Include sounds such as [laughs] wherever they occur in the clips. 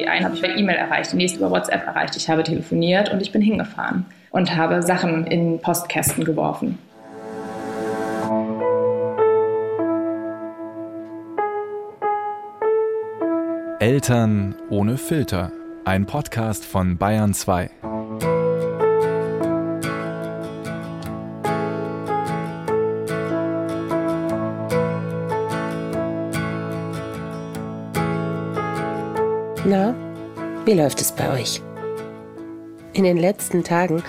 Die eine habe ich per E-Mail erreicht, die nächste über WhatsApp erreicht. Ich habe telefoniert und ich bin hingefahren und habe Sachen in Postkästen geworfen. Eltern ohne Filter. Ein Podcast von Bayern 2. läuft es bei euch? In den letzten Tagen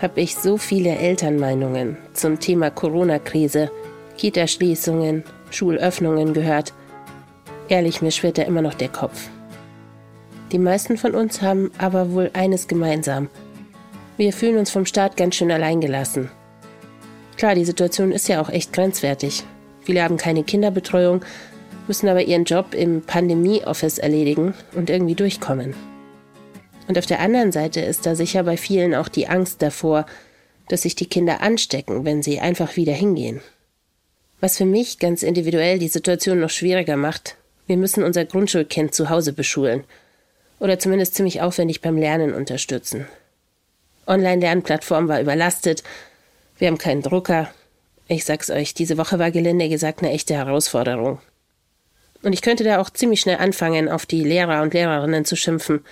habe ich so viele Elternmeinungen zum Thema Corona-Krise, Kitaschließungen, Schulöffnungen gehört. Ehrlich, mir schwirrt da immer noch der Kopf. Die meisten von uns haben aber wohl eines gemeinsam. Wir fühlen uns vom Staat ganz schön alleingelassen. Klar, die Situation ist ja auch echt grenzwertig. Viele haben keine Kinderbetreuung, müssen aber ihren Job im Pandemie-Office erledigen und irgendwie durchkommen. Und auf der anderen Seite ist da sicher bei vielen auch die Angst davor, dass sich die Kinder anstecken, wenn sie einfach wieder hingehen. Was für mich ganz individuell die Situation noch schwieriger macht, wir müssen unser Grundschulkind zu Hause beschulen oder zumindest ziemlich aufwendig beim Lernen unterstützen. Online-Lernplattform war überlastet, wir haben keinen Drucker. Ich sag's euch, diese Woche war gelinde gesagt eine echte Herausforderung. Und ich könnte da auch ziemlich schnell anfangen, auf die Lehrer und Lehrerinnen zu schimpfen.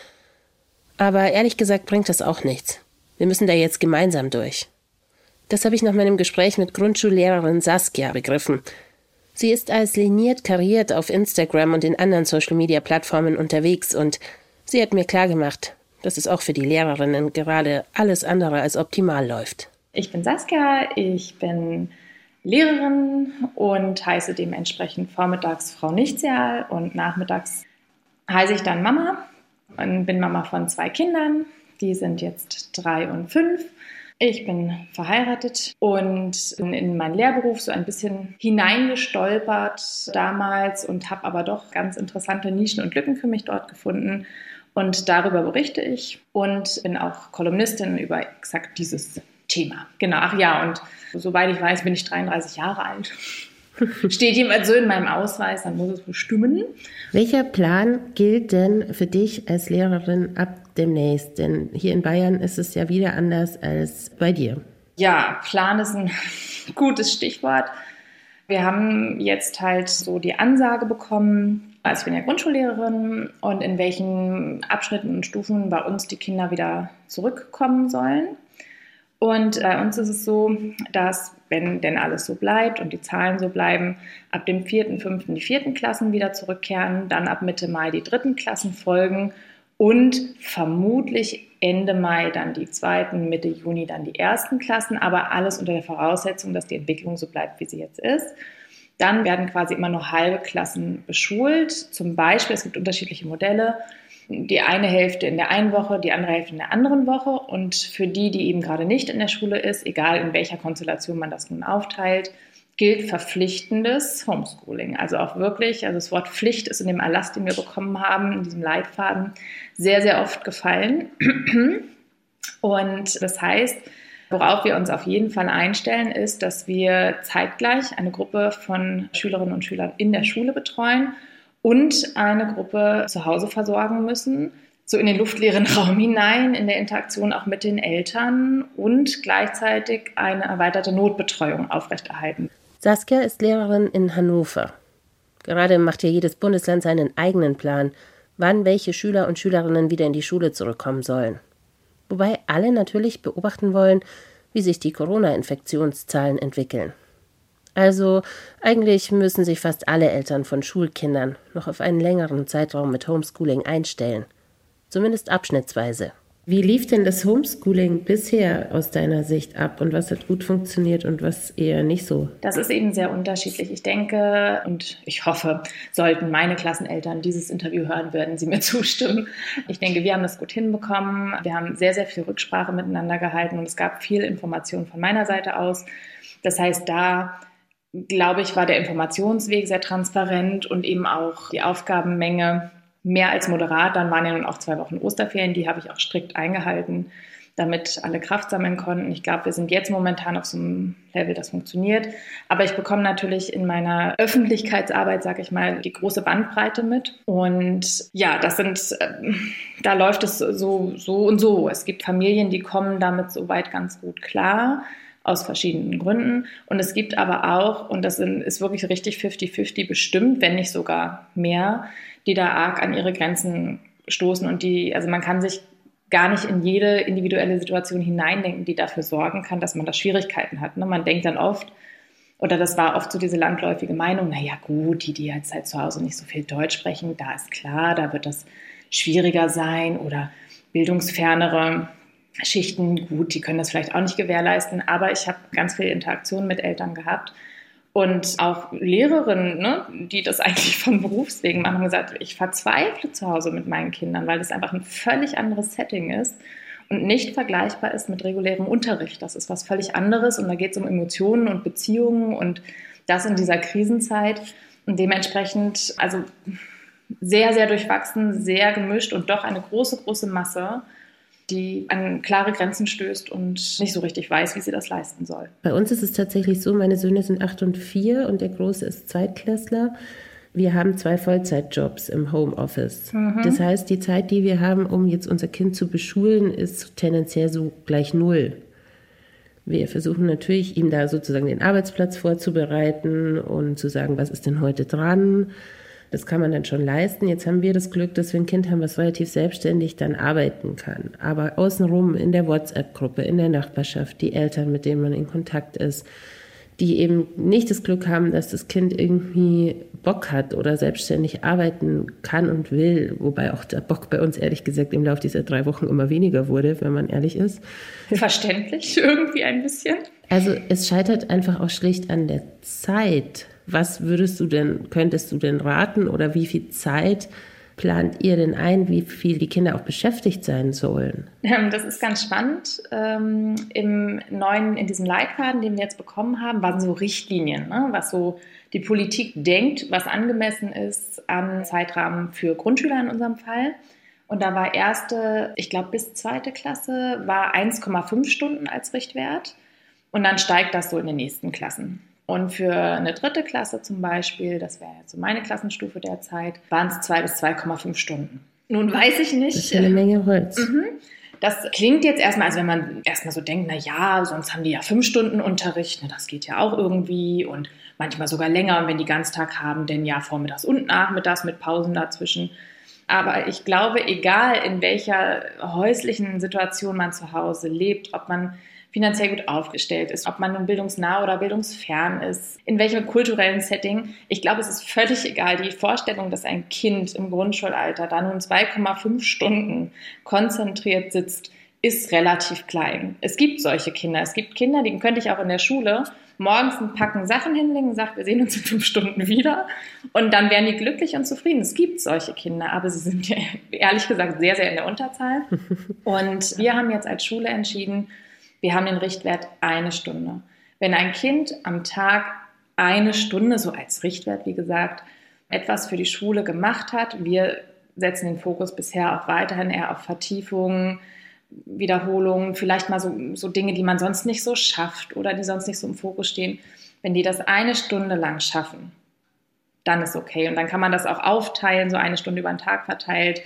Aber ehrlich gesagt bringt das auch nichts. Wir müssen da jetzt gemeinsam durch. Das habe ich nach meinem Gespräch mit Grundschullehrerin Saskia begriffen. Sie ist als liniert kariert auf Instagram und in anderen Social-Media-Plattformen unterwegs und sie hat mir klargemacht, dass es auch für die Lehrerinnen gerade alles andere als optimal läuft. Ich bin Saskia, ich bin Lehrerin und heiße dementsprechend vormittags Frau Nichtseal und nachmittags heiße ich dann Mama und bin Mama von zwei Kindern. Die sind jetzt drei und fünf. Ich bin verheiratet und in meinen Lehrberuf so ein bisschen hineingestolpert damals und habe aber doch ganz interessante Nischen und Lücken für mich dort gefunden. Und darüber berichte ich und bin auch Kolumnistin über exakt dieses Thema. Genau, ach ja, und soweit ich weiß, bin ich 33 Jahre alt. Steht jemand so in meinem Ausweis, dann muss es bestimmen. Welcher Plan gilt denn für dich als Lehrerin ab demnächst? Denn hier in Bayern ist es ja wieder anders als bei dir. Ja, Plan ist ein [laughs] gutes Stichwort. Wir haben jetzt halt so die Ansage bekommen, also ich bin ja Grundschullehrerin und in welchen Abschnitten und Stufen bei uns die Kinder wieder zurückkommen sollen. Und bei uns ist es so, dass, wenn denn alles so bleibt und die Zahlen so bleiben, ab dem vierten, fünften die vierten Klassen wieder zurückkehren, dann ab Mitte Mai die dritten Klassen folgen und vermutlich Ende Mai dann die zweiten, Mitte Juni dann die ersten Klassen, aber alles unter der Voraussetzung, dass die Entwicklung so bleibt, wie sie jetzt ist. Dann werden quasi immer nur halbe Klassen beschult. Zum Beispiel, es gibt unterschiedliche Modelle die eine Hälfte in der einen Woche, die andere Hälfte in der anderen Woche. Und für die, die eben gerade nicht in der Schule ist, egal in welcher Konstellation man das nun aufteilt, gilt verpflichtendes Homeschooling. Also auch wirklich, also das Wort Pflicht ist in dem Erlass, den wir bekommen haben, in diesem Leitfaden, sehr, sehr oft gefallen. Und das heißt, worauf wir uns auf jeden Fall einstellen, ist, dass wir zeitgleich eine Gruppe von Schülerinnen und Schülern in der Schule betreuen und eine Gruppe zu Hause versorgen müssen, so in den luftleeren [laughs] Raum hinein, in der Interaktion auch mit den Eltern und gleichzeitig eine erweiterte Notbetreuung aufrechterhalten. Saskia ist Lehrerin in Hannover. Gerade macht ja jedes Bundesland seinen eigenen Plan, wann welche Schüler und Schülerinnen wieder in die Schule zurückkommen sollen. Wobei alle natürlich beobachten wollen, wie sich die Corona-Infektionszahlen entwickeln. Also eigentlich müssen sich fast alle Eltern von Schulkindern noch auf einen längeren Zeitraum mit Homeschooling einstellen. Zumindest abschnittsweise. Wie lief denn das Homeschooling bisher aus deiner Sicht ab und was hat gut funktioniert und was eher nicht so? Das ist eben sehr unterschiedlich. Ich denke und ich hoffe, sollten meine Klasseneltern dieses Interview hören, würden sie mir [laughs] zustimmen. Ich denke, wir haben das gut hinbekommen. Wir haben sehr, sehr viel Rücksprache miteinander gehalten und es gab viel Information von meiner Seite aus. Das heißt, da glaube ich, war der Informationsweg sehr transparent und eben auch die Aufgabenmenge mehr als moderat. Dann waren ja nun auch zwei Wochen Osterferien, die habe ich auch strikt eingehalten. damit alle Kraft sammeln konnten. Ich glaube, wir sind jetzt momentan auf so einem Level, das funktioniert. Aber ich bekomme natürlich in meiner Öffentlichkeitsarbeit, sage ich mal, die große Bandbreite mit. Und ja, das sind, äh, da läuft es so, so und so. Es gibt Familien, die kommen damit soweit ganz gut klar aus verschiedenen Gründen. Und es gibt aber auch, und das ist wirklich richtig 50-50 bestimmt, wenn nicht sogar mehr, die da arg an ihre Grenzen stoßen und die, also man kann sich gar nicht in jede individuelle Situation hineindenken, die dafür sorgen kann, dass man da Schwierigkeiten hat. Ne? Man denkt dann oft, oder das war oft so diese landläufige Meinung, naja gut, die, die jetzt halt zu Hause nicht so viel Deutsch sprechen, da ist klar, da wird das schwieriger sein oder bildungsfernere Schichten, gut, die können das vielleicht auch nicht gewährleisten, aber ich habe ganz viel Interaktion mit Eltern gehabt und auch Lehrerinnen, ne, die das [laughs] eigentlich von Berufswegen machen, haben gesagt, ich verzweifle zu Hause mit meinen Kindern, weil das einfach ein völlig anderes Setting ist und nicht vergleichbar ist mit regulärem Unterricht. Das ist was völlig anderes und da geht es um Emotionen und Beziehungen und das in dieser Krisenzeit. Und dementsprechend, also sehr, sehr durchwachsen, sehr gemischt und doch eine große, große Masse die an klare Grenzen stößt und nicht so richtig weiß, wie sie das leisten soll. Bei uns ist es tatsächlich so, meine Söhne sind acht und vier und der Große ist Zweitklässler. Wir haben zwei Vollzeitjobs im Homeoffice. Mhm. Das heißt, die Zeit, die wir haben, um jetzt unser Kind zu beschulen, ist tendenziell so gleich null. Wir versuchen natürlich, ihm da sozusagen den Arbeitsplatz vorzubereiten und zu sagen, was ist denn heute dran? Das kann man dann schon leisten. Jetzt haben wir das Glück, dass wir ein Kind haben, was relativ selbstständig dann arbeiten kann. Aber außenrum in der WhatsApp-Gruppe, in der Nachbarschaft, die Eltern, mit denen man in Kontakt ist, die eben nicht das Glück haben, dass das Kind irgendwie Bock hat oder selbstständig arbeiten kann und will, wobei auch der Bock bei uns ehrlich gesagt im Laufe dieser drei Wochen immer weniger wurde, wenn man ehrlich ist. Verständlich, [laughs] irgendwie ein bisschen. Also es scheitert einfach auch schlicht an der Zeit. Was würdest du denn, könntest du denn raten oder wie viel Zeit plant ihr denn ein, wie viel die Kinder auch beschäftigt sein sollen? Ähm, das ist ganz spannend. Ähm, Im neuen, in diesem Leitfaden, den wir jetzt bekommen haben, waren so Richtlinien, ne? was so die Politik denkt, was angemessen ist an Zeitrahmen für Grundschüler in unserem Fall. Und da war erste, ich glaube bis zweite Klasse, war 1,5 Stunden als Richtwert. Und dann steigt das so in den nächsten Klassen. Und für eine dritte Klasse zum Beispiel, das wäre jetzt so meine Klassenstufe derzeit, waren es zwei bis 2,5 Stunden. Nun weiß ich nicht. Das ist eine Menge Holz. Mhm. Das klingt jetzt erstmal, als wenn man erstmal so denkt, na ja, sonst haben die ja fünf Stunden Unterricht, ne, das geht ja auch irgendwie und manchmal sogar länger, und wenn die Ganztag haben, denn ja vormittags und nachmittags mit Pausen dazwischen. Aber ich glaube, egal in welcher häuslichen Situation man zu Hause lebt, ob man finanziell gut aufgestellt ist, ob man nun bildungsnah oder bildungsfern ist, in welchem kulturellen Setting. Ich glaube, es ist völlig egal. Die Vorstellung, dass ein Kind im Grundschulalter da nun 2,5 Stunden konzentriert sitzt, ist relativ klein. Es gibt solche Kinder. Es gibt Kinder, die könnte ich auch in der Schule morgens ein Packen Sachen hinlegen sagt, wir sehen uns in fünf Stunden wieder. Und dann wären die glücklich und zufrieden. Es gibt solche Kinder, aber sie sind ja [laughs] ehrlich gesagt sehr, sehr in der Unterzahl. [laughs] Und wir haben jetzt als Schule entschieden, wir haben den Richtwert eine Stunde. Wenn ein Kind am Tag eine Stunde, so als Richtwert, wie gesagt, etwas für die Schule gemacht hat, wir setzen den Fokus bisher auch weiterhin eher auf Vertiefungen, Wiederholungen, vielleicht mal so, so Dinge, die man sonst nicht so schafft oder die sonst nicht so im Fokus stehen. Wenn die das eine Stunde lang schaffen, dann ist okay. Und dann kann man das auch aufteilen, so eine Stunde über den Tag verteilt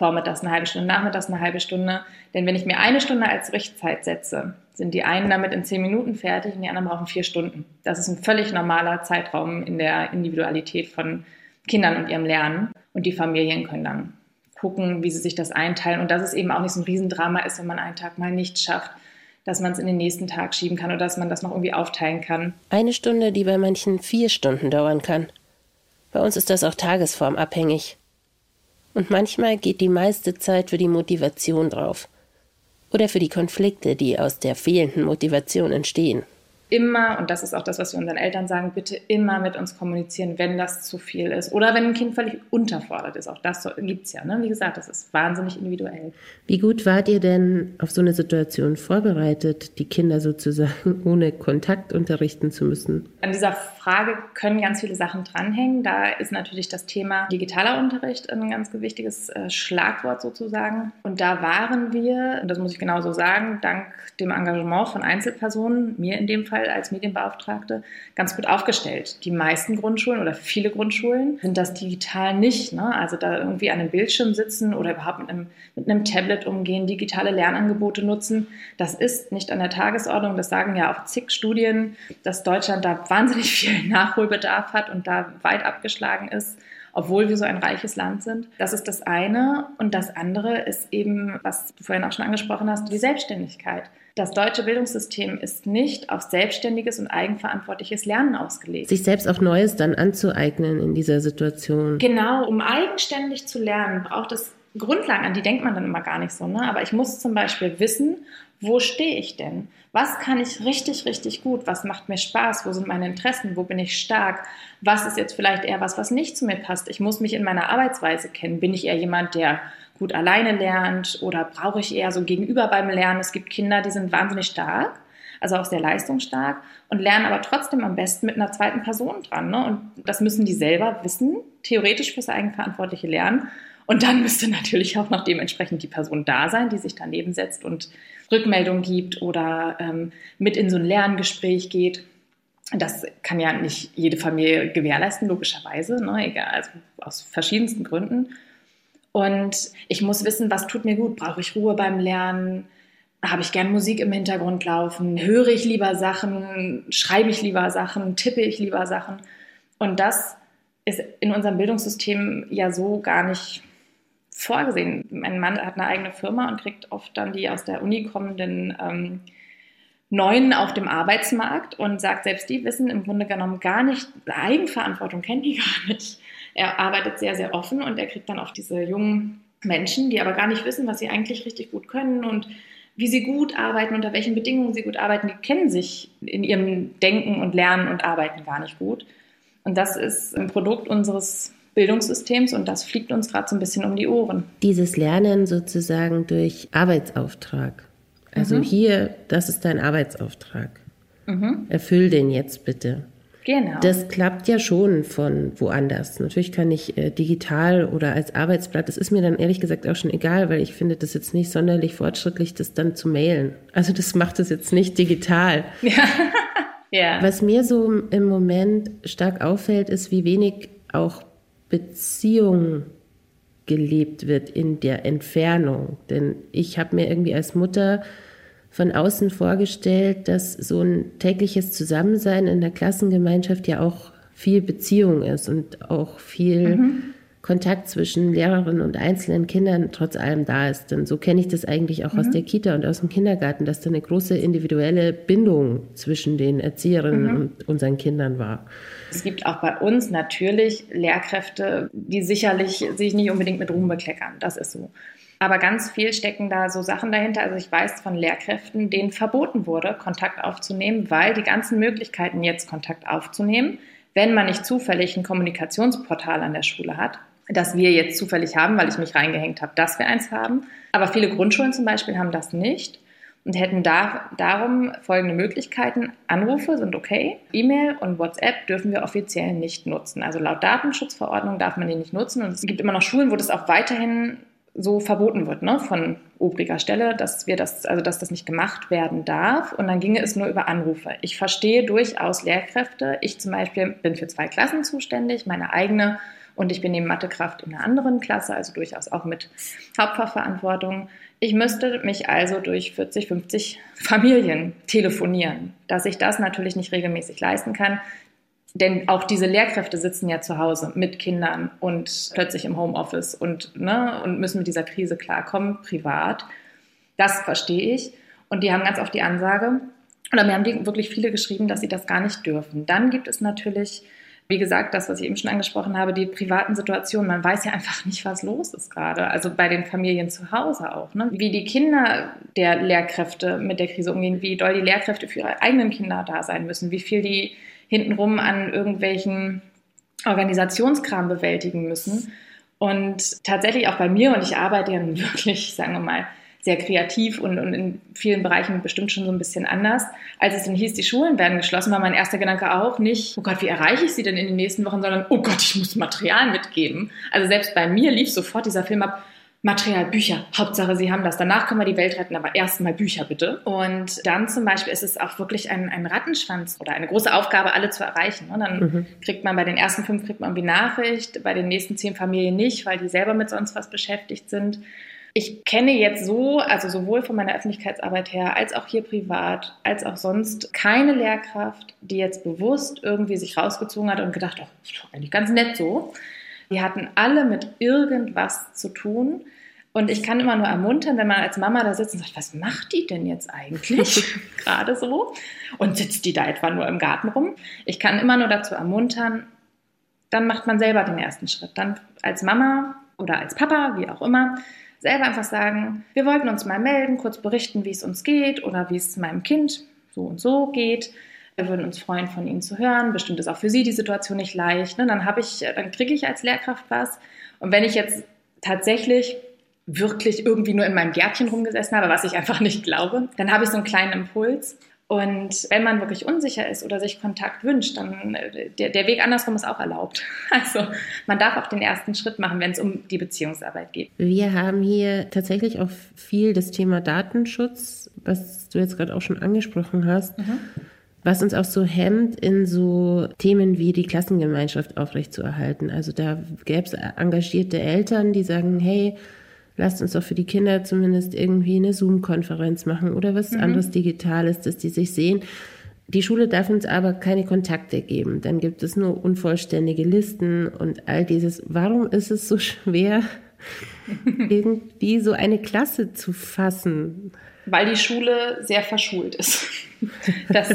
vormittags eine halbe Stunde, nachmittags eine halbe Stunde. Denn wenn ich mir eine Stunde als Richtzeit setze, sind die einen damit in zehn Minuten fertig und die anderen brauchen vier Stunden. Das ist ein völlig normaler Zeitraum in der Individualität von Kindern und ihrem Lernen. Und die Familien können dann gucken, wie sie sich das einteilen. Und dass es eben auch nicht so ein Riesendrama ist, wenn man einen Tag mal nicht schafft, dass man es in den nächsten Tag schieben kann oder dass man das noch irgendwie aufteilen kann. Eine Stunde, die bei manchen vier Stunden dauern kann. Bei uns ist das auch tagesformabhängig. Und manchmal geht die meiste Zeit für die Motivation drauf. Oder für die Konflikte, die aus der fehlenden Motivation entstehen. Immer, und das ist auch das, was wir unseren Eltern sagen, bitte immer mit uns kommunizieren, wenn das zu viel ist. Oder wenn ein Kind völlig unterfordert ist. Auch das gibt es ja. Ne? Wie gesagt, das ist wahnsinnig individuell. Wie gut wart ihr denn auf so eine Situation vorbereitet, die Kinder sozusagen [laughs] ohne Kontakt unterrichten zu müssen? An dieser Frage können ganz viele Sachen dranhängen. Da ist natürlich das Thema digitaler Unterricht ein ganz wichtiges äh, Schlagwort sozusagen. Und da waren wir, und das muss ich genauso sagen, dank dem Engagement von Einzelpersonen, mir in dem Fall als Medienbeauftragte, ganz gut aufgestellt. Die meisten Grundschulen oder viele Grundschulen sind das digital nicht. Ne? Also da irgendwie an einem Bildschirm sitzen oder überhaupt mit einem, mit einem Tablet umgehen, digitale Lernangebote nutzen, das ist nicht an der Tagesordnung. Das sagen ja auch zig Studien, dass Deutschland da wahnsinnig viel [laughs] Nachholbedarf hat und da weit abgeschlagen ist obwohl wir so ein reiches Land sind. Das ist das eine. Und das andere ist eben, was du vorhin auch schon angesprochen hast, die Selbstständigkeit. Das deutsche Bildungssystem ist nicht auf selbstständiges und eigenverantwortliches Lernen ausgelegt. Sich selbst auch Neues dann anzueignen in dieser Situation. Genau, um eigenständig zu lernen, braucht es Grundlagen, an die denkt man dann immer gar nicht so. Ne? Aber ich muss zum Beispiel wissen, wo stehe ich denn? Was kann ich richtig, richtig gut? Was macht mir Spaß? Wo sind meine Interessen? Wo bin ich stark? Was ist jetzt vielleicht eher was, was nicht zu mir passt? Ich muss mich in meiner Arbeitsweise kennen. Bin ich eher jemand, der gut alleine lernt oder brauche ich eher so gegenüber beim Lernen? Es gibt Kinder, die sind wahnsinnig stark, also auch sehr leistungsstark und lernen aber trotzdem am besten mit einer zweiten Person dran. Ne? Und das müssen die selber wissen, theoretisch fürs eigenverantwortliche Lernen. Und dann müsste natürlich auch noch dementsprechend die Person da sein, die sich daneben setzt und Rückmeldung gibt oder ähm, mit in so ein Lerngespräch geht. Das kann ja nicht jede Familie gewährleisten, logischerweise, ne? Egal, also aus verschiedensten Gründen. Und ich muss wissen, was tut mir gut. Brauche ich Ruhe beim Lernen? Habe ich gern Musik im Hintergrund laufen? Höre ich lieber Sachen? Schreibe ich lieber Sachen? Tippe ich lieber Sachen? Und das ist in unserem Bildungssystem ja so gar nicht vorgesehen. Mein Mann hat eine eigene Firma und kriegt oft dann die aus der Uni kommenden ähm, Neuen auf dem Arbeitsmarkt und sagt, selbst die wissen im Grunde genommen gar nicht, Eigenverantwortung kennen die [laughs] gar nicht. Er arbeitet sehr, sehr offen und er kriegt dann auch diese jungen Menschen, die aber gar nicht wissen, was sie eigentlich richtig gut können und wie sie gut arbeiten, unter welchen Bedingungen sie gut arbeiten, die kennen sich in ihrem Denken und Lernen und Arbeiten gar nicht gut. Und das ist ein Produkt unseres Bildungssystems und das fliegt uns gerade so ein bisschen um die Ohren. Dieses Lernen sozusagen durch Arbeitsauftrag. Also mhm. hier, das ist dein Arbeitsauftrag. Mhm. Erfüll den jetzt bitte. Genau. Das klappt ja schon von woanders. Natürlich kann ich äh, digital oder als Arbeitsblatt, das ist mir dann ehrlich gesagt auch schon egal, weil ich finde das jetzt nicht sonderlich fortschrittlich, das dann zu mailen. Also das macht es jetzt nicht digital. Ja. [laughs] ja. Was mir so im Moment stark auffällt, ist, wie wenig auch Beziehung gelebt wird in der Entfernung. Denn ich habe mir irgendwie als Mutter von außen vorgestellt, dass so ein tägliches Zusammensein in der Klassengemeinschaft ja auch viel Beziehung ist und auch viel mhm. Kontakt zwischen Lehrerinnen und einzelnen Kindern trotz allem da ist. Denn so kenne ich das eigentlich auch mhm. aus der Kita und aus dem Kindergarten, dass da eine große individuelle Bindung zwischen den Erzieherinnen mhm. und unseren Kindern war. Es gibt auch bei uns natürlich Lehrkräfte, die sicherlich sich nicht unbedingt mit Ruhm bekleckern. Das ist so. Aber ganz viel stecken da so Sachen dahinter. Also ich weiß von Lehrkräften, denen verboten wurde, Kontakt aufzunehmen, weil die ganzen Möglichkeiten jetzt Kontakt aufzunehmen, wenn man nicht zufällig ein Kommunikationsportal an der Schule hat, das wir jetzt zufällig haben, weil ich mich reingehängt habe, dass wir eins haben. Aber viele Grundschulen zum Beispiel haben das nicht und hätten da, darum folgende Möglichkeiten. Anrufe sind okay, E-Mail und WhatsApp dürfen wir offiziell nicht nutzen. Also laut Datenschutzverordnung darf man die nicht nutzen und es gibt immer noch Schulen, wo das auch weiterhin so verboten wird, ne, von obriger Stelle, dass wir das, also dass das nicht gemacht werden darf. Und dann ginge es nur über Anrufe. Ich verstehe durchaus Lehrkräfte. Ich zum Beispiel bin für zwei Klassen zuständig, meine eigene und ich bin neben Mathekraft in einer anderen Klasse, also durchaus auch mit Hauptfachverantwortung. Ich müsste mich also durch 40, 50 Familien telefonieren. Dass ich das natürlich nicht regelmäßig leisten kann, denn auch diese Lehrkräfte sitzen ja zu Hause mit Kindern und plötzlich im Homeoffice und, ne, und müssen mit dieser Krise klarkommen, privat. Das verstehe ich. Und die haben ganz oft die Ansage, oder mir haben wirklich viele geschrieben, dass sie das gar nicht dürfen. Dann gibt es natürlich wie gesagt, das, was ich eben schon angesprochen habe, die privaten Situationen. Man weiß ja einfach nicht, was los ist gerade. Also bei den Familien zu Hause auch. Ne? Wie die Kinder der Lehrkräfte mit der Krise umgehen, wie doll die Lehrkräfte für ihre eigenen Kinder da sein müssen, wie viel die hintenrum an irgendwelchen Organisationskram bewältigen müssen. Und tatsächlich auch bei mir, und ich arbeite ja [laughs] wirklich, sagen wir mal, sehr kreativ und, und in vielen Bereichen bestimmt schon so ein bisschen anders. Als es dann hieß, die Schulen werden geschlossen, war mein erster Gedanke auch nicht, oh Gott, wie erreiche ich sie denn in den nächsten Wochen, sondern, oh Gott, ich muss Material mitgeben. Also selbst bei mir lief sofort dieser Film ab, Material, Bücher, Hauptsache Sie haben das. Danach können wir die Welt retten, aber erstmal Bücher bitte. Und dann zum Beispiel ist es auch wirklich ein, ein Rattenschwanz oder eine große Aufgabe, alle zu erreichen. Und ne? dann mhm. kriegt man bei den ersten fünf kriegt man irgendwie Nachricht, bei den nächsten zehn Familien nicht, weil die selber mit sonst was beschäftigt sind. Ich kenne jetzt so, also sowohl von meiner Öffentlichkeitsarbeit her, als auch hier privat, als auch sonst, keine Lehrkraft, die jetzt bewusst irgendwie sich rausgezogen hat und gedacht, oh, ist doch eigentlich ganz nett so. Die hatten alle mit irgendwas zu tun. Und ich kann immer nur ermuntern, wenn man als Mama da sitzt und sagt, was macht die denn jetzt eigentlich [laughs] gerade so? Und sitzt die da etwa nur im Garten rum? Ich kann immer nur dazu ermuntern, dann macht man selber den ersten Schritt. Dann als Mama oder als Papa, wie auch immer, selber einfach sagen, wir wollten uns mal melden, kurz berichten, wie es uns geht oder wie es meinem Kind so und so geht. Wir würden uns freuen, von Ihnen zu hören. Bestimmt ist auch für Sie die Situation nicht leicht. Ne? Dann dann kriege ich als Lehrkraft was. Und wenn ich jetzt tatsächlich wirklich irgendwie nur in meinem Gärtchen rumgesessen habe, was ich einfach nicht glaube, dann habe ich so einen kleinen Impuls und wenn man wirklich unsicher ist oder sich Kontakt wünscht, dann äh, der, der Weg andersrum ist auch erlaubt. [laughs] Also man darf auch den ersten Schritt machen, wenn es um die Beziehungsarbeit geht. Wir haben hier tatsächlich auch viel das Thema Datenschutz, was du jetzt gerade auch schon angesprochen hast. Mhm. Was uns auch so hemmt, in so Themen wie die Klassengemeinschaft aufrechtzuerhalten. Also da gäbe es engagierte Eltern, die sagen, hey, lasst uns doch für die Kinder zumindest irgendwie eine Zoom-Konferenz machen oder was mhm. anderes Digitales, dass die sich sehen. Die Schule darf uns aber keine Kontakte geben. Dann gibt es nur unvollständige Listen und all dieses. Warum ist es so schwer, [laughs] irgendwie so eine Klasse zu fassen? Weil die Schule sehr verschult ist. Das,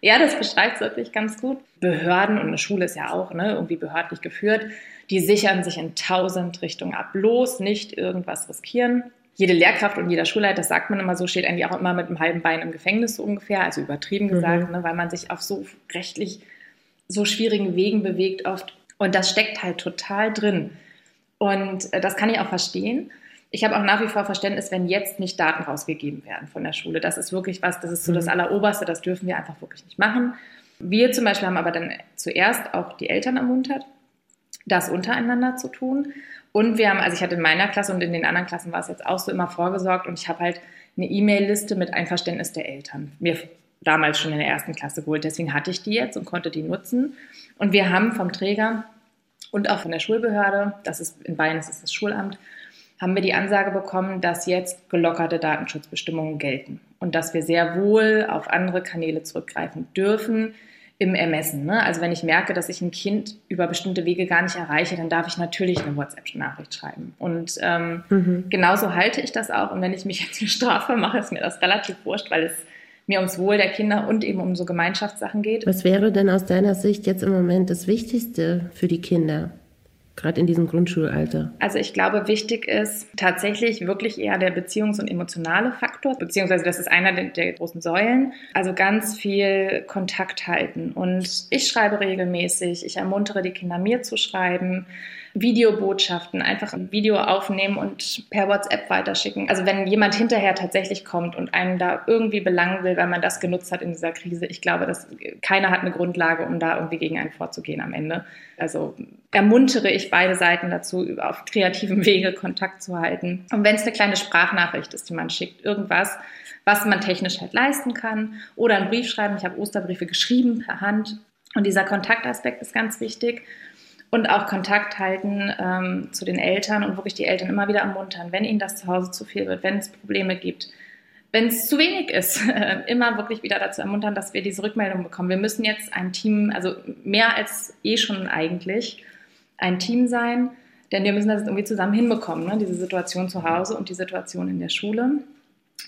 ja, das beschreibt es wirklich ganz gut. Behörden und eine Schule ist ja auch ne, irgendwie behördlich geführt die sichern sich in tausend Richtungen ab. Bloß nicht irgendwas riskieren. Jede Lehrkraft und jeder Schulleiter, das sagt man immer so, steht eigentlich auch immer mit einem halben Bein im Gefängnis so ungefähr, also übertrieben mhm. gesagt, mhm. ne, weil man sich auf so rechtlich so schwierigen Wegen bewegt oft. Und das steckt halt total drin. Und äh, das kann ich auch verstehen. Ich habe auch nach wie vor Verständnis, wenn jetzt nicht Daten rausgegeben werden von der Schule. Das ist wirklich was, das ist so das mhm. Alleroberste, das dürfen wir einfach wirklich nicht machen. Wir zum Beispiel haben aber dann zuerst auch die Eltern ermuntert, das untereinander zu tun. Und wir haben, also ich hatte in meiner Klasse und in den anderen Klassen war es jetzt auch so immer vorgesorgt und ich habe halt eine E-Mail-Liste mit Einverständnis der Eltern mir damals schon in der ersten Klasse geholt. Deswegen hatte ich die jetzt und konnte die nutzen. Und wir haben vom Träger und auch von der Schulbehörde, das ist in Bayern das ist das Schulamt, haben wir die Ansage bekommen, dass jetzt gelockerte Datenschutzbestimmungen gelten und dass wir sehr wohl auf andere Kanäle zurückgreifen dürfen, im Ermessen. Ne? Also wenn ich merke, dass ich ein Kind über bestimmte Wege gar nicht erreiche, dann darf ich natürlich eine WhatsApp-Nachricht schreiben. Und ähm, mhm. genauso halte ich das auch. Und wenn ich mich [laughs] jetzt eine Strafe mache, ist mir das relativ wurscht, weil es mir ums Wohl der Kinder und eben um so Gemeinschaftssachen geht. Was wäre denn aus deiner Sicht jetzt im Moment das Wichtigste für die Kinder? Gerade in diesem Grundschulalter? Also ich glaube, wichtig ist tatsächlich wirklich eher der Beziehungs- und emotionale Faktor, beziehungsweise das ist einer der, großen Säulen. Also ganz viel Kontakt halten. Und ich schreibe regelmäßig, ich ermuntere die Kinder, mir zu schreiben. Videobotschaften, einfach ein Video aufnehmen und per WhatsApp weiterschicken. Also wenn jemand hinterher tatsächlich kommt und einen da irgendwie belangen will, weil man das genutzt hat in dieser Krise, ich glaube, dass keiner hat eine Grundlage, um da irgendwie gegen einen vorzugehen am Ende. Also ermuntere ich beide Seiten dazu, auf kreativem Wege Kontakt zu halten. Und wenn es eine kleine Sprachnachricht ist, die man schickt, irgendwas, was man technisch halt leisten kann, oder einen Brief schreiben. Ich habe Osterbriefe geschrieben per Hand. Und dieser Kontaktaspekt ist ganz wichtig und auch Kontakt halten ähm, zu den Eltern und wirklich die Eltern immer wieder ermuntern, wenn ihnen das zu Hause zu viel wird, wenn es Probleme gibt, wenn es zu wenig ist, [laughs] immer wirklich wieder dazu ermuntern, dass wir diese Rückmeldung bekommen. Wir müssen jetzt ein Team, also mehr als eh schon eigentlich, ein Team sein, denn wir müssen das irgendwie zusammen hinbekommen, ne? diese Situation zu Hause und die Situation in der Schule.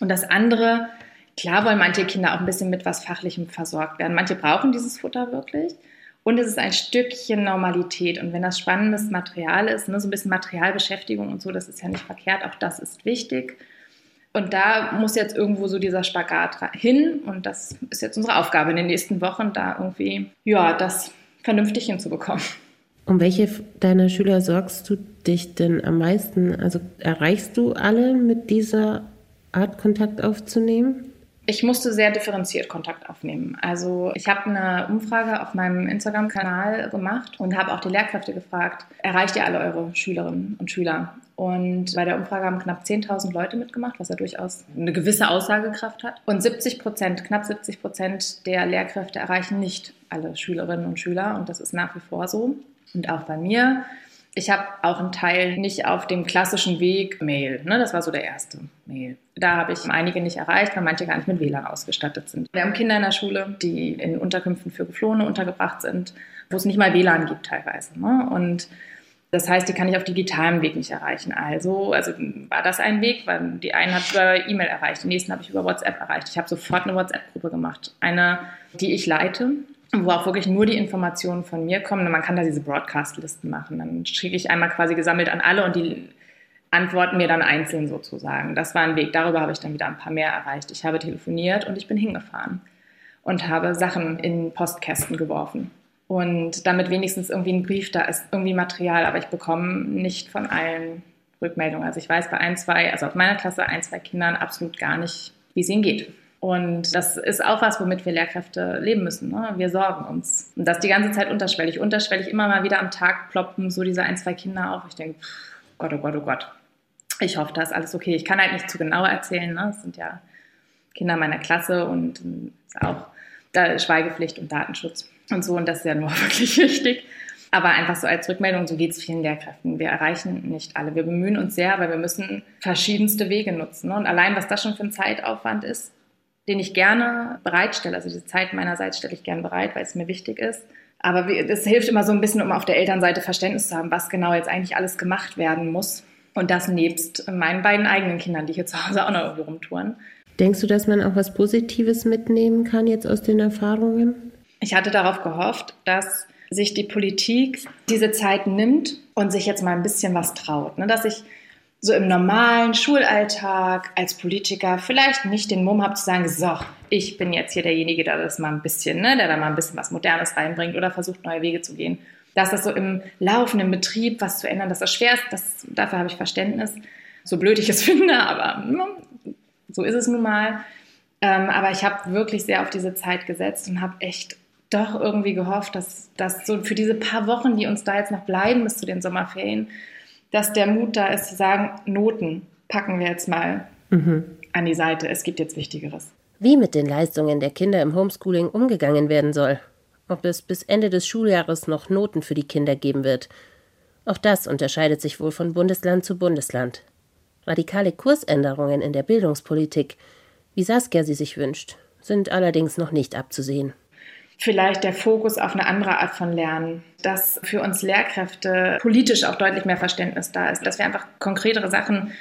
Und das andere, klar wollen manche Kinder auch ein bisschen mit was Fachlichem versorgt werden. Manche brauchen dieses Futter wirklich. Und es ist ein Stückchen Normalität. Und wenn das spannendes Material ist, ne, so ein bisschen Materialbeschäftigung und so, das ist ja nicht verkehrt, auch das ist wichtig. Und da muss jetzt irgendwo so dieser Spagat hin. Und das ist jetzt unsere Aufgabe in den nächsten Wochen, da irgendwie, ja, das vernünftig hinzubekommen. Um welche deiner Schüler sorgst du dich denn am meisten? Also erreichst du alle mit dieser Art Kontakt aufzunehmen? Ich musste sehr differenziert Kontakt aufnehmen. Also ich habe eine Umfrage auf meinem Instagram-Kanal gemacht und habe auch die Lehrkräfte gefragt, erreicht ihr alle eure Schülerinnen und Schüler? Und bei der Umfrage haben knapp 10.000 Leute mitgemacht, was ja durchaus eine gewisse Aussagekraft hat. Und 70 Prozent, knapp 70 Prozent der Lehrkräfte erreichen nicht alle Schülerinnen und Schüler. Und das ist nach wie vor so. Und auch bei mir ich habe auch einen Teil nicht auf dem klassischen Weg Mail. Ne? Das war so der erste Mail. Da habe ich einige nicht erreicht, weil manche gar nicht mit WLAN ausgestattet sind. Wir haben Kinder in der Schule, die in Unterkünften für Geflohene untergebracht sind, wo es nicht mal WLAN gibt teilweise. Ne? Und das heißt, die kann ich auf digitalem Weg nicht erreichen. Also, also war das ein Weg, weil die einen hat über E-Mail erreicht, die nächsten habe ich über WhatsApp erreicht. Ich habe sofort eine WhatsApp-Gruppe gemacht. Eine, die ich leite, wo auch wirklich nur die Informationen von mir kommen. Und man kann da diese Broadcast-Listen machen. Dann schicke ich einmal quasi gesammelt an alle und die antworten mir dann einzeln sozusagen. Das war ein Weg. Darüber habe ich dann wieder ein paar mehr erreicht. Ich habe telefoniert und ich bin hingefahren und habe Sachen in Postkästen geworfen. Und damit wenigstens irgendwie ein Brief da ist, irgendwie Material, aber ich bekomme nicht von allen Rückmeldungen. Also ich weiß bei ein, zwei, also auf meiner Klasse ein, zwei Kindern absolut gar nicht, wie es ihnen geht. Und das ist auch was, womit wir Lehrkräfte leben müssen. Ne? Wir sorgen uns. Und das die ganze Zeit unterschwellig. Unterschwellig immer mal wieder am Tag ploppen so diese ein, zwei Kinder auf. Ich denke, Gott, oh Gott, oh Gott. Ich hoffe, da ist alles okay. Ich kann halt nicht zu genau erzählen. Ne? Das sind ja Kinder meiner Klasse und ähm, auch da Schweigepflicht und Datenschutz und so. Und das ist ja nur [laughs] wirklich wichtig. Aber einfach so als Rückmeldung, so geht es vielen Lehrkräften. Wir erreichen nicht alle. Wir bemühen uns sehr, aber wir müssen verschiedenste Wege nutzen. Ne? Und allein, was das schon für ein Zeitaufwand ist, den ich gerne bereitstelle. Also diese Zeit meinerseits stelle ich gerne bereit, weil es mir wichtig ist. Aber es hilft immer so ein bisschen, um auf der Elternseite Verständnis zu haben, was genau jetzt eigentlich alles gemacht werden muss. Und das nebst meinen beiden eigenen Kindern, die hier zu Hause auch noch irgendwie rumtouren. Denkst du, dass man auch was Positives mitnehmen kann jetzt aus den Erfahrungen? Ich hatte darauf gehofft, dass sich die Politik diese Zeit nimmt und sich jetzt mal ein bisschen was traut. Ne? Dass ich so im normalen Schulalltag als Politiker vielleicht nicht den Mumm habe zu sagen, so, ich bin jetzt hier derjenige, der das mal ein bisschen, ne, der da mal ein bisschen was Modernes reinbringt oder versucht, neue Wege zu gehen. Dass das so im laufenden Betrieb was zu ändern, dass das schwer ist, das, dafür habe ich Verständnis. So blöd ich es [laughs] finde, aber ne, so ist es nun mal. Ähm, aber ich habe wirklich sehr auf diese Zeit gesetzt und habe echt doch irgendwie gehofft, dass, dass so für diese paar Wochen, die uns da jetzt noch bleiben bis zu den Sommerferien, dass der Mut da ist zu sagen, Noten packen wir jetzt mal mhm. an die Seite. Es gibt jetzt Wichtigeres. Wie mit den Leistungen der Kinder im Homeschooling umgegangen werden soll. Ob es bis Ende des Schuljahres noch Noten für die Kinder geben wird. Auch das unterscheidet sich wohl von Bundesland zu Bundesland. Radikale Kursänderungen in der Bildungspolitik, wie Saskia sie sich wünscht, sind allerdings noch nicht abzusehen vielleicht der Fokus auf eine andere Art von Lernen, dass für uns Lehrkräfte politisch auch deutlich mehr Verständnis da ist, dass wir einfach konkretere Sachen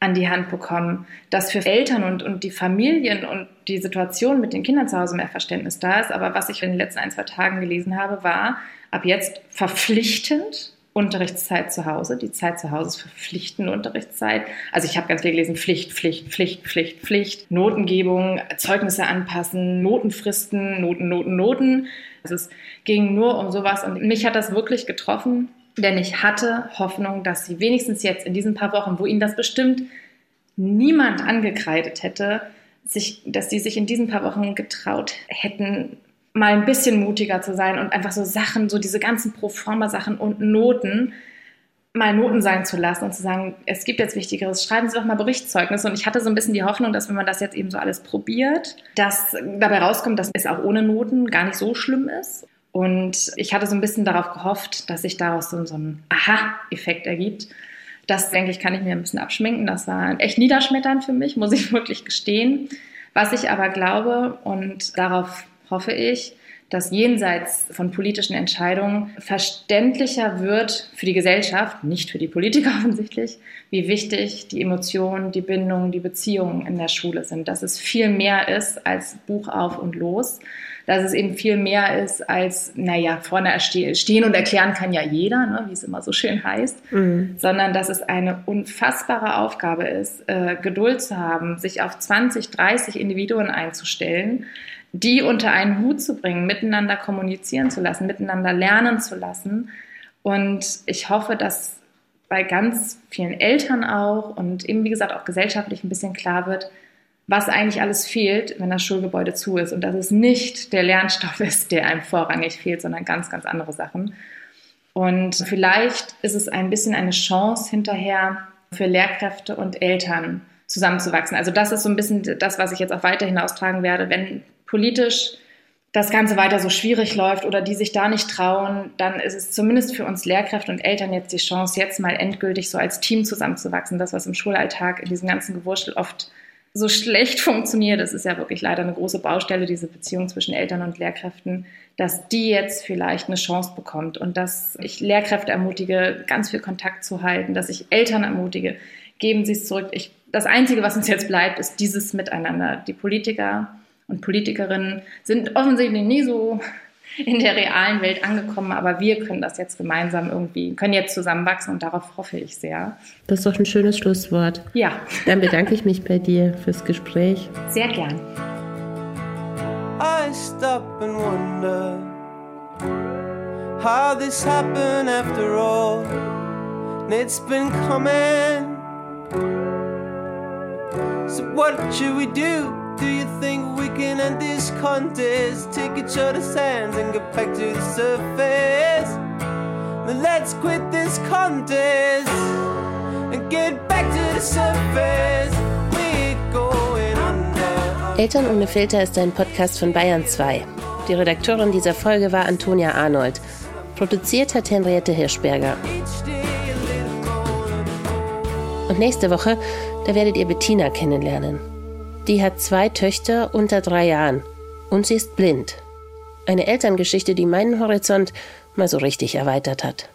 an die Hand bekommen, dass für Eltern und, und die Familien und die Situation mit den Kindern zu Hause mehr Verständnis da ist. Aber was ich in den letzten ein, zwei Tagen gelesen habe, war ab jetzt verpflichtend Unterrichtszeit zu Hause. Die Zeit zu Hause ist verpflichtende Unterrichtszeit. Also ich habe ganz viel gelesen, Pflicht, Pflicht, Pflicht, Pflicht, Pflicht, Notengebung, Zeugnisse anpassen, Notenfristen, Noten, Noten, Noten. Also es ging nur um sowas und mich hat das wirklich getroffen, denn ich hatte Hoffnung, dass sie wenigstens jetzt in diesen paar Wochen, wo ihnen das bestimmt niemand angekreidet hätte, sich, dass sie sich in diesen paar Wochen getraut hätten, mal ein bisschen mutiger zu sein und einfach so Sachen, so diese ganzen Proforma-Sachen und Noten mal Noten sein zu lassen und zu sagen, es gibt jetzt Wichtigeres, schreiben Sie doch mal Berichtszeugnisse. Und ich hatte so ein bisschen die Hoffnung, dass wenn man das jetzt eben so alles probiert, dass dabei rauskommt, dass es auch ohne Noten gar nicht so schlimm ist. Und ich hatte so ein bisschen darauf gehofft, dass sich daraus so, so ein Aha-Effekt ergibt. Das, denke ich, kann ich mir ein bisschen abschminken. Das war echt niederschmetternd für mich, muss ich [laughs] wirklich gestehen. Was ich aber glaube, und darauf hoffe ich, dass jenseits von politischen Entscheidungen verständlicher wird für die Gesellschaft, nicht für die Politiker [laughs] offensichtlich, wie wichtig die Emotionen, die Bindungen, die Beziehungen in der Schule sind. Dass es viel mehr ist als Buch auf und los. Dass es eben viel mehr ist als, naja, vorne stehen und erklären kann ja jeder, ne, wie es immer so schön heißt, mhm. sondern dass es eine unfassbare Aufgabe ist, äh, Geduld zu haben, sich auf 20, 30 Individuen einzustellen, die unter einen Hut zu bringen, miteinander kommunizieren zu lassen, miteinander lernen zu lassen. Und ich hoffe, dass bei ganz vielen Eltern auch und eben, wie gesagt, auch gesellschaftlich ein bisschen klar wird, was eigentlich alles fehlt, wenn das Schulgebäude zu ist und dass es nicht der Lernstoff ist, der einem vorrangig fehlt, sondern ganz, ganz andere Sachen. Und vielleicht ist es ein bisschen eine Chance hinterher für Lehrkräfte und Eltern zusammenzuwachsen. Also das ist so ein bisschen das, was ich jetzt auch weiterhin austragen werde. Wenn politisch das Ganze weiter so schwierig läuft oder die sich da nicht trauen, dann ist es zumindest für uns Lehrkräfte und Eltern jetzt die Chance, jetzt mal endgültig so als Team zusammenzuwachsen. Das, was im Schulalltag in diesem ganzen Gewurschtel oft so schlecht [laughs] funktioniert, das ist ja wirklich leider eine große Baustelle, diese Beziehung zwischen Eltern und Lehrkräften, dass die jetzt vielleicht eine Chance bekommt und dass ich Lehrkräfte ermutige, ganz viel Kontakt zu halten, dass ich Eltern ermutige, geben Sie es zurück. Ich, das Einzige, was uns jetzt bleibt, ist dieses Miteinander. Die Politiker und Politikerinnen sind offensichtlich nie so in der realen Welt angekommen, aber wir können das jetzt gemeinsam irgendwie, können jetzt zusammenwachsen und darauf hoffe ich sehr. Das ist doch ein schönes Schlusswort. Ja. Dann bedanke ich mich bei dir fürs Gespräch. Sehr gern. I stop and wonder how this happened after all. It's been coming. So what should we do? Do you think we can end this contest? Take each other's hands and get back to the surface. Then let's quit this contest and get back to the surface. Eltern ohne Filter ist ein Podcast von Bayern 2. Die Redakteurin dieser Folge war Antonia Arnold. Produziert hat Henriette Hirschberger. Und nächste Woche, da werdet ihr Bettina kennenlernen. Die hat zwei Töchter unter drei Jahren und sie ist blind. Eine Elterngeschichte, die meinen Horizont mal so richtig erweitert hat.